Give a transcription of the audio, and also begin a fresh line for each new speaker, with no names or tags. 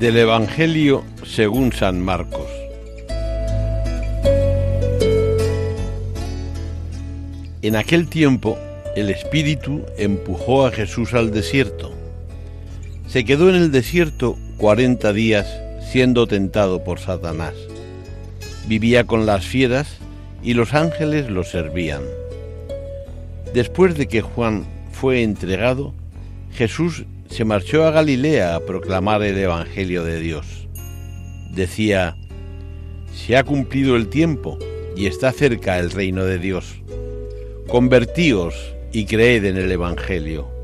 Del Evangelio según San Marcos. En aquel tiempo el Espíritu empujó a Jesús al desierto. Se quedó en el desierto cuarenta días siendo tentado por Satanás. Vivía con las fieras y los ángeles lo servían. Después de que Juan fue entregado, Jesús se marchó a Galilea a proclamar el Evangelio de Dios. Decía, se ha cumplido el tiempo y está cerca el reino de Dios. Convertíos y creed en el Evangelio.